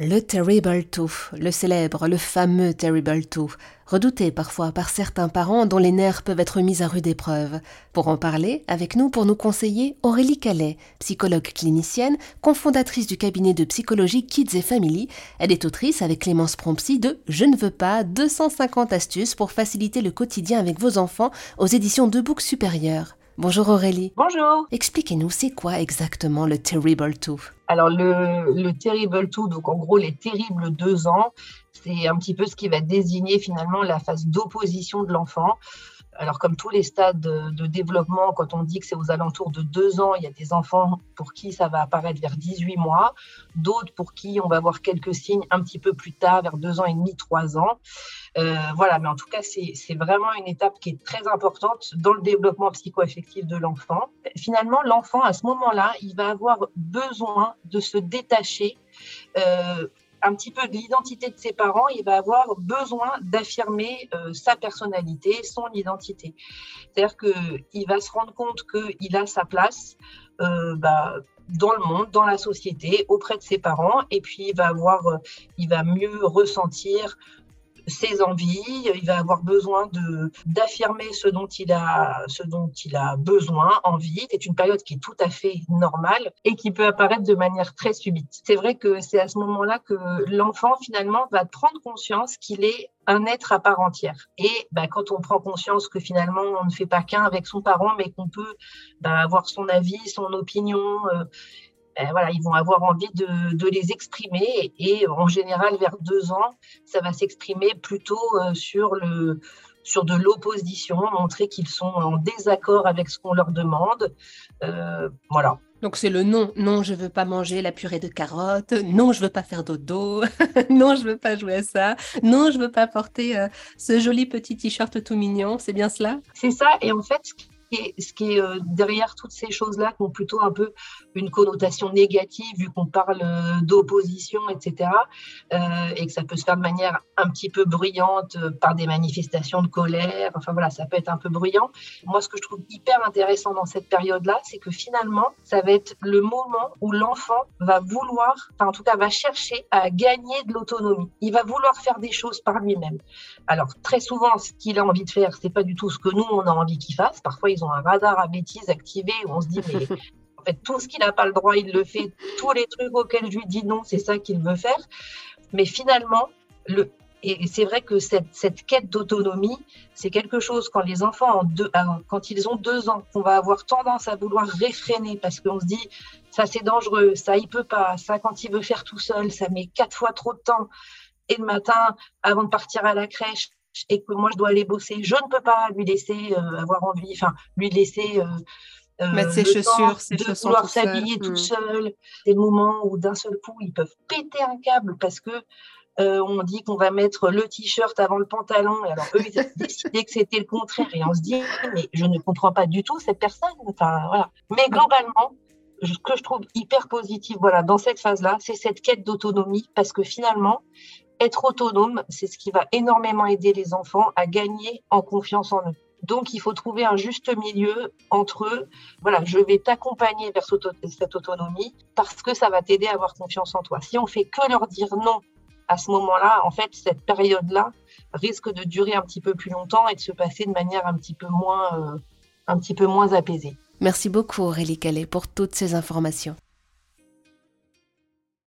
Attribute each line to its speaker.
Speaker 1: Le Terrible Two, le célèbre, le fameux Terrible Two, redouté parfois par certains parents dont les nerfs peuvent être mis à rude épreuve. Pour en parler, avec nous, pour nous conseiller, Aurélie Calais, psychologue clinicienne, cofondatrice du cabinet de psychologie Kids et Family. Elle est autrice avec Clémence Prompsy de Je ne veux pas 250 astuces pour faciliter le quotidien avec vos enfants aux éditions de Books Supérieures. Bonjour Aurélie.
Speaker 2: Bonjour.
Speaker 1: Expliquez-nous, c'est quoi exactement le Terrible Two?
Speaker 2: Alors le, le Terrible Two, donc en gros les terribles deux ans, c'est un petit peu ce qui va désigner finalement la phase d'opposition de l'enfant. Alors, comme tous les stades de, développement, quand on dit que c'est aux alentours de deux ans, il y a des enfants pour qui ça va apparaître vers 18 mois, d'autres pour qui on va voir quelques signes un petit peu plus tard, vers deux ans et demi, trois ans. Euh, voilà, mais en tout cas, c'est vraiment une étape qui est très importante dans le développement psycho-affectif de l'enfant. Finalement, l'enfant, à ce moment-là, il va avoir besoin de se détacher. Euh, un petit peu de l'identité de ses parents, il va avoir besoin d'affirmer euh, sa personnalité, son identité. C'est-à-dire qu'il va se rendre compte qu'il a sa place euh, bah, dans le monde, dans la société, auprès de ses parents, et puis il va avoir, euh, il va mieux ressentir ses envies, il va avoir besoin de d'affirmer ce dont il a ce dont il a besoin, envie. C'est une période qui est tout à fait normale et qui peut apparaître de manière très subite. C'est vrai que c'est à ce moment-là que l'enfant finalement va prendre conscience qu'il est un être à part entière. Et bah, quand on prend conscience que finalement on ne fait pas qu'un avec son parent, mais qu'on peut bah, avoir son avis, son opinion, euh, voilà, ils vont avoir envie de, les exprimer et, en général vers deux ans, ça va s'exprimer plutôt euh, sur le sur de l'opposition, montrer qu'ils sont en désaccord avec ce qu'on leur demande. Euh, voilà.
Speaker 1: Donc c'est le non, non, je veux pas manger la purée de carottes, non, je veux pas faire dodo, non, je veux pas jouer à ça, non, je veux pas porter euh, ce joli petit t-shirt tout mignon, c'est bien cela?
Speaker 2: C'est ça, et en fait, ce qui est euh, derrière toutes ces choses-là qui ont plutôt un peu une connotation négative vu qu'on parle euh, d'opposition, etc. Euh, et que ça peut se faire de manière un petit peu bruyante par des manifestations de colère. Enfin voilà, ça peut être un peu bruyant. Moi, ce que je trouve hyper intéressant dans cette période-là, c'est que finalement, ça va être le moment où l'enfant va vouloir, en tout cas va chercher à gagner de l'autonomie. Il va vouloir faire des choses par lui-même. Alors très souvent, ce qu'il a envie de faire, c'est pas du tout ce que nous on a envie qu'il fasse. Parfois, ils ont un radar à bêtises activé où on se dit, mais en fait, tout ce qu'il n'a pas le droit, il le fait. Tous les trucs auxquels je lui dis non, c'est ça qu'il veut faire. Mais finalement, le, et c'est vrai que cette, cette quête d'autonomie, c'est quelque chose quand les enfants, en deux, quand ils ont deux ans, qu'on va avoir tendance à vouloir réfréner parce qu'on se dit ça c'est dangereux, ça il peut pas, ça quand il veut faire tout seul, ça met quatre fois trop de temps. Et le matin, avant de partir à la crèche, et que moi je dois aller bosser, je ne peux pas lui laisser euh, avoir envie, enfin lui laisser
Speaker 1: euh, euh, mettre ses chaussures,
Speaker 2: ses de vouloir s'habiller tout hmm. seul. Des moments où d'un seul coup ils peuvent péter un câble parce que on dit qu'on va mettre le t-shirt avant le pantalon. Et alors eux ils ont décidé que c'était le contraire et on se dit mais je ne comprends pas du tout cette personne. Enfin voilà. Mais globalement ce que je trouve hyper positif voilà, dans cette phase-là, c'est cette quête d'autonomie parce que finalement, être autonome, c'est ce qui va énormément aider les enfants à gagner en confiance en eux. Donc, il faut trouver un juste milieu entre eux. Voilà, je vais t'accompagner vers cette autonomie parce que ça va t'aider à avoir confiance en toi. Si on fait que leur dire non à ce moment-là, en fait, cette période-là risque de durer un petit peu plus longtemps et de se passer de manière un petit peu moins, euh, un petit peu moins apaisée.
Speaker 1: Merci beaucoup Aurélie Calais pour toutes ces informations.